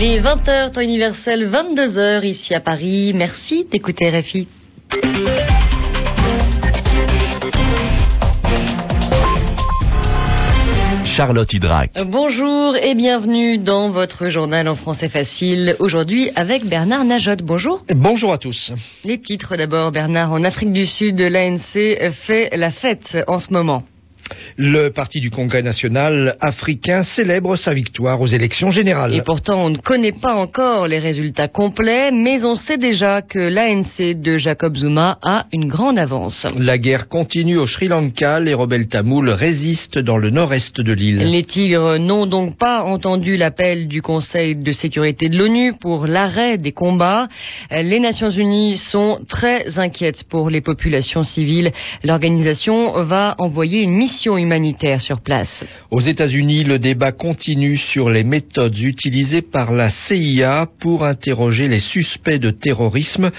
Il est 20h, temps universel, 22h ici à Paris. Merci d'écouter RFI. Charlotte Hydrac. Bonjour et bienvenue dans votre journal en français facile. Aujourd'hui avec Bernard Najot. Bonjour. Bonjour à tous. Les titres d'abord, Bernard. En Afrique du Sud, l'ANC fait la fête en ce moment. Le parti du Congrès national africain célèbre sa victoire aux élections générales. Et pourtant, on ne connaît pas encore les résultats complets, mais on sait déjà que l'ANC de Jacob Zuma a une grande avance. La guerre continue au Sri Lanka. Les rebelles tamouls résistent dans le nord-est de l'île. Les Tigres n'ont donc pas entendu l'appel du Conseil de sécurité de l'ONU pour l'arrêt des combats. Les Nations Unies sont très inquiètes pour les populations civiles. L'organisation va envoyer une mission humanitaire sur place. Aux États-Unis, le débat continue sur les méthodes utilisées par la CIA pour interroger les suspects de terrorisme.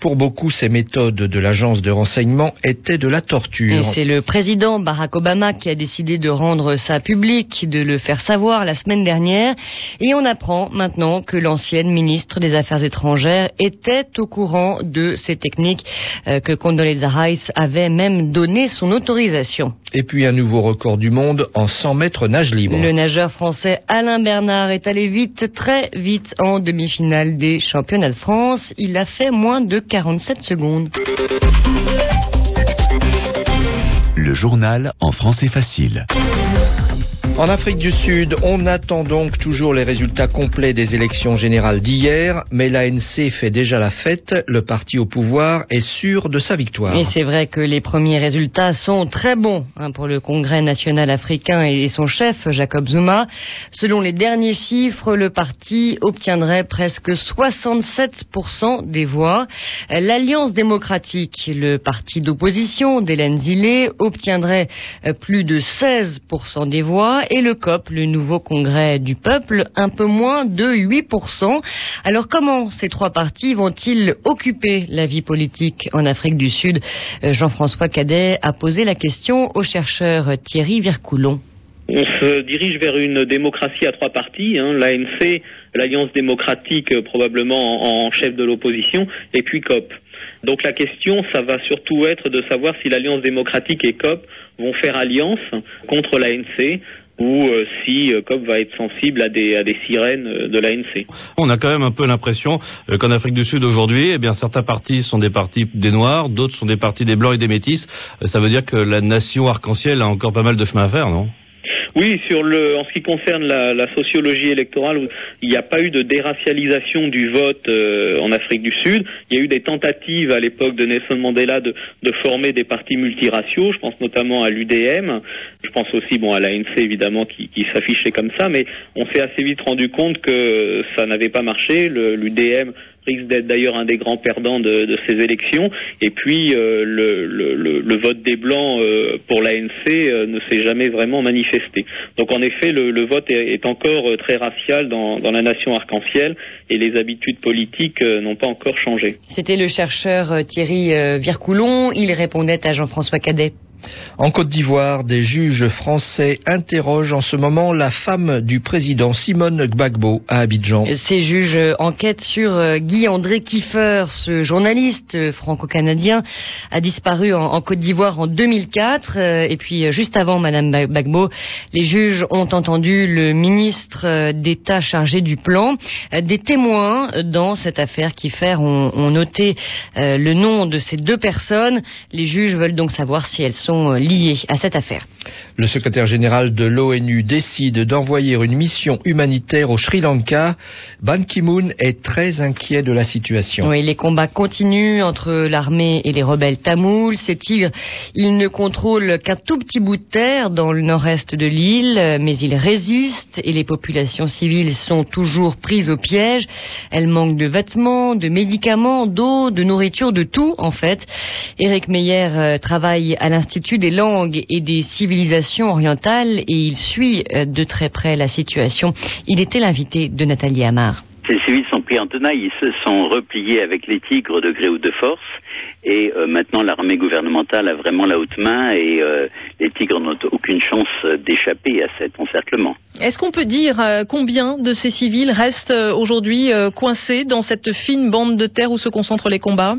Pour beaucoup, ces méthodes de l'agence de renseignement étaient de la torture. C'est le président Barack Obama qui a décidé de rendre ça public, de le faire savoir la semaine dernière. Et on apprend maintenant que l'ancienne ministre des Affaires étrangères était au courant de ces techniques, euh, que Condoleezza Rice avait même donné son autorisation. Et puis un nouveau record du monde en 100 mètres nage libre. Le nageur français Alain Bernard est allé vite, très vite en demi-finale des championnats de France. Il a fait moins de 47 secondes. Le journal en français facile. En Afrique du Sud, on attend donc toujours les résultats complets des élections générales d'hier, mais l'ANC fait déjà la fête. Le parti au pouvoir est sûr de sa victoire. Et c'est vrai que les premiers résultats sont très bons hein, pour le Congrès national africain et son chef, Jacob Zuma. Selon les derniers chiffres, le parti obtiendrait presque 67% des voix. L'Alliance démocratique, le parti d'opposition d'Hélène Zillé, obtiendrait plus de 16% des voix et le COP, le nouveau congrès du peuple, un peu moins de 8%. Alors comment ces trois partis vont-ils occuper la vie politique en Afrique du Sud? Jean-François Cadet a posé la question au chercheur Thierry Vircoulon. On se dirige vers une démocratie à trois partis, hein, l'ANC, l'Alliance démocratique probablement en chef de l'opposition, et puis COP. Donc la question, ça va surtout être de savoir si l'Alliance démocratique et COP vont faire alliance contre l'ANC ou euh, si euh, COP va être sensible à des, à des sirènes euh, de l'ANC. On a quand même un peu l'impression qu'en Afrique du Sud aujourd'hui, eh bien certains partis sont des partis des Noirs, d'autres sont des partis des Blancs et des Métis. Ça veut dire que la nation arc-en-ciel a encore pas mal de chemin à faire, non? Oui, sur le, en ce qui concerne la, la sociologie électorale, il n'y a pas eu de déracialisation du vote euh, en Afrique du Sud. Il y a eu des tentatives à l'époque de Nelson Mandela de, de, former des partis multiraciaux. Je pense notamment à l'UDM. Je pense aussi bon à l'ANC évidemment qui, qui s'affichait comme ça, mais on s'est assez vite rendu compte que ça n'avait pas marché. L'UDM risque d'être d'ailleurs un des grands perdants de, ces élections. Et puis euh, le, vote des blancs euh, pour l'ANC euh, ne s'est jamais vraiment manifesté. Donc en effet, le, vote est, encore très racial dans, dans la nation arc-en-ciel et les habitudes politiques n'ont pas encore changé. C'était le chercheur Thierry Vircoulon. Il répondait à Jean-François Cadet. En Côte d'Ivoire, des juges français interrogent en ce moment la femme du président Simone Gbagbo à Abidjan. Ces juges enquêtent sur euh, Guy-André Kiefer, ce journaliste euh, franco-canadien, a disparu en, Côte d'Ivoire en 2004. Euh, et puis, juste avant Madame Gbagbo, les juges ont entendu le ministre d'État chargé du plan. Des témoins dans cette affaire Kiefer ont, ont noté le nom de ces deux personnes. Les juges veulent donc savoir si elles sont euh, liés à cette affaire. Le secrétaire général de l'ONU décide d'envoyer une mission humanitaire au Sri Lanka. Ban Ki-moon est très inquiet de la situation. Oui, les combats continuent entre l'armée et les rebelles tamouls. Ces tigres, ils ne contrôlent qu'un tout petit bout de terre dans le nord-est de l'île, mais ils résistent et les populations civiles sont toujours prises au piège. Elles manquent de vêtements, de médicaments, d'eau, de nourriture, de tout en fait. Eric Meyer euh, travaille à l'Institut des langues et des civilisations orientales et il suit euh, de très près la situation. Il était l'invité de Nathalie Amar. Ces civils sont pris en tenaille, ils se sont repliés avec les tigres de gré ou de force, et euh, maintenant l'armée gouvernementale a vraiment la haute main, et euh, les tigres n'ont aucune chance d'échapper à cet encerclement. Est-ce qu'on peut dire euh, combien de ces civils restent aujourd'hui coincés dans cette fine bande de terre où se concentrent les combats?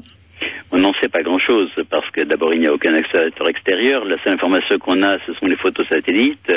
On n'en sait pas grand-chose parce que d'abord il n'y a aucun acteur extérieur. La seule information qu'on a, ce sont les photos satellites.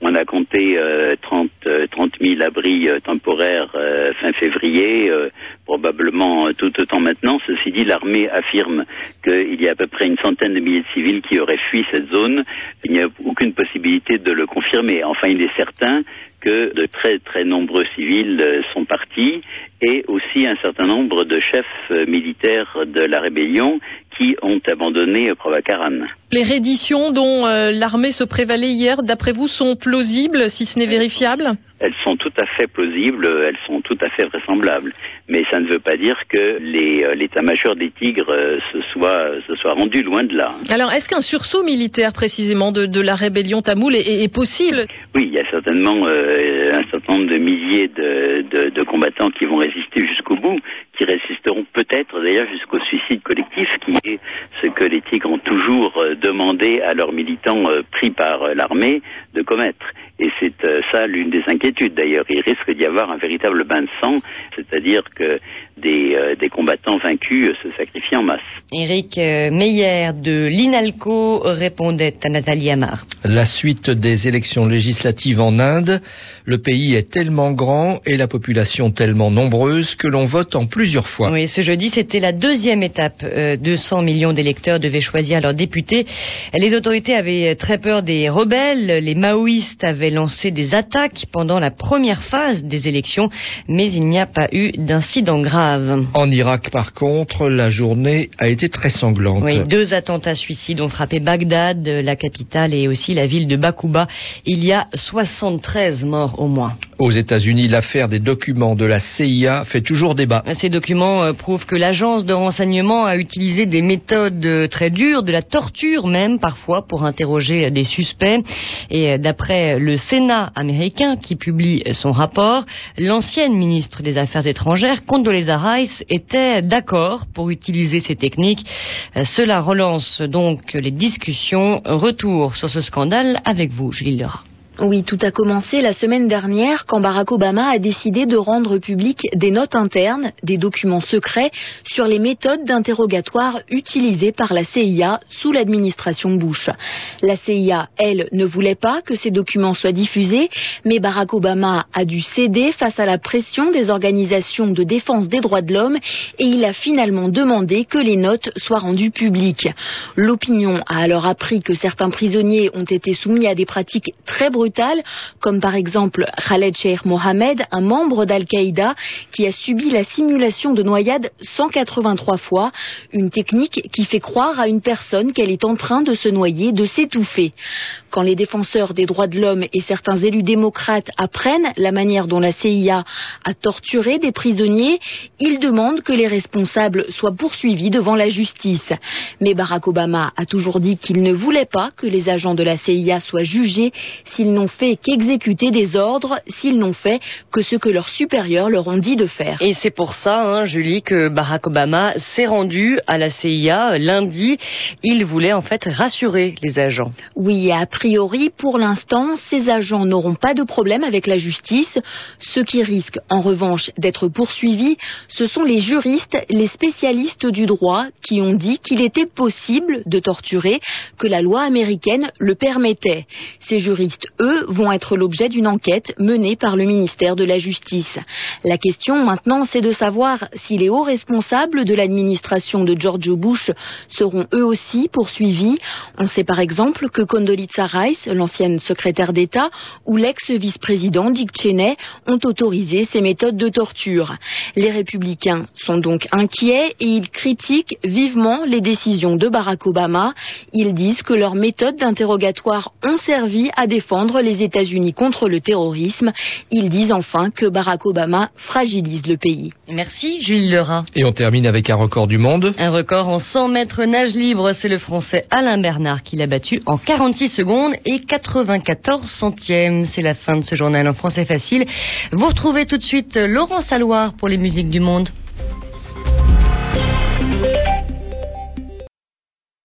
On a compté 30, 30 000 abris euh, temporaires euh, fin février, euh, probablement tout autant maintenant. Ceci dit, l'armée affirme qu'il y a à peu près une centaine de milliers de civils qui auraient fui cette zone. Il n'y a aucune possibilité de le confirmer. Enfin, il est certain que de très très nombreux civils sont partis et aussi un certain nombre de chefs militaires de la rébellion qui ont abandonné Provacaran. Les redditions dont euh, l'armée se prévalait hier, d'après vous, sont plausibles, si ce n'est vérifiable? Elles sont tout à fait plausibles, elles sont tout à fait vraisemblables. Mais ça ne veut pas dire que euh, l'état-major des Tigres euh, se, soit, se soit rendu loin de là. Alors, est-ce qu'un sursaut militaire, précisément, de, la rébellion tamoule est, possible? Oui, il y a certainement un certain de milliers de, de combattants qui vont résister jusqu'au bout, qui résisteront peut-être d'ailleurs jusqu'au suicide collectif, qui est ce que les Tigres ont toujours demander à leurs militants euh, pris par euh, l'armée de commettre. Et c'est euh, ça l'une des inquiétudes d'ailleurs. Il risque d'y avoir un véritable bain de sang, c'est-à-dire que des, des, combattants vaincus se sacrifient en masse. Éric Meyer de l'INALCO répondait à Nathalie Amar. La suite des élections législatives en Inde, le pays est tellement grand et la population tellement nombreuse que l'on vote en plusieurs fois. Oui, ce jeudi, c'était la deuxième étape. 200 millions d'électeurs devaient choisir leurs députés. Les autorités avaient très peur des rebelles. Les maoïstes avaient lancé des attaques pendant la première phase des élections, mais il n'y a pas eu d'incident grave. En Irak, par contre, la journée a été très sanglante. Oui, deux attentats suicides ont frappé Bagdad, la capitale, et aussi la ville de Bakuba. Il y a 73 morts au moins. Aux États-Unis, l'affaire des documents de la CIA fait toujours débat. Ces documents euh, prouvent que l'agence de renseignement a utilisé des méthodes euh, très dures, de la torture même parfois, pour interroger des suspects. Et euh, d'après le Sénat américain qui publie son rapport, l'ancienne ministre des Affaires étrangères, Condoleezza Rice, était d'accord pour utiliser ces techniques. Cela relance donc les discussions. Retour sur ce scandale avec vous, Julie Lerat. Oui, tout a commencé la semaine dernière quand Barack Obama a décidé de rendre public des notes internes, des documents secrets sur les méthodes d'interrogatoire utilisées par la CIA sous l'administration Bush. La CIA, elle, ne voulait pas que ces documents soient diffusés, mais Barack Obama a dû céder face à la pression des organisations de défense des droits de l'homme et il a finalement demandé que les notes soient rendues publiques. L'opinion a alors appris que certains prisonniers ont été soumis à des pratiques très brutales comme par exemple Khaled Sheikh Mohamed, un membre d'Al-Qaïda qui a subi la simulation de noyade 183 fois, une technique qui fait croire à une personne qu'elle est en train de se noyer, de s'étouffer. Quand les défenseurs des droits de l'homme et certains élus démocrates apprennent la manière dont la CIA a torturé des prisonniers, ils demandent que les responsables soient poursuivis devant la justice. Mais Barack Obama a toujours dit qu'il ne voulait pas que les agents de la CIA soient jugés s'ils n'ont fait qu'exécuter des ordres, s'ils n'ont fait que ce que leurs supérieurs leur ont dit de faire. Et c'est pour ça, hein, Julie, que Barack Obama s'est rendu à la CIA lundi. Il voulait en fait rassurer les agents. Oui, a priori, pour l'instant, ces agents n'auront pas de problème avec la justice. Ceux qui risquent, en revanche, d'être poursuivis, ce sont les juristes, les spécialistes du droit, qui ont dit qu'il était possible de torturer, que la loi américaine le permettait. Ces juristes, eux, vont être l'objet d'une enquête menée par le ministère de la Justice. La question maintenant, c'est de savoir si les hauts responsables de l'administration de George Bush seront eux aussi poursuivis. On sait par exemple que Condoleezza Rice, l'ancienne secrétaire d'État, ou l'ex-vice-président Dick Cheney ont autorisé ces méthodes de torture. Les républicains sont donc inquiets et ils critiquent vivement les décisions de Barack Obama. Ils disent que leurs méthodes d'interrogatoire ont servi à défendre défendre les États-Unis contre le terrorisme. Ils disent enfin que Barack Obama fragilise le pays. Merci Jules Lerat. Et on termine avec un record du monde. Un record en 100 mètres nage libre, c'est le Français Alain Bernard qui l'a battu en 46 secondes et 94 centièmes. C'est la fin de ce journal en français facile. Vous retrouvez tout de suite Laurent Saloir pour les musiques du monde.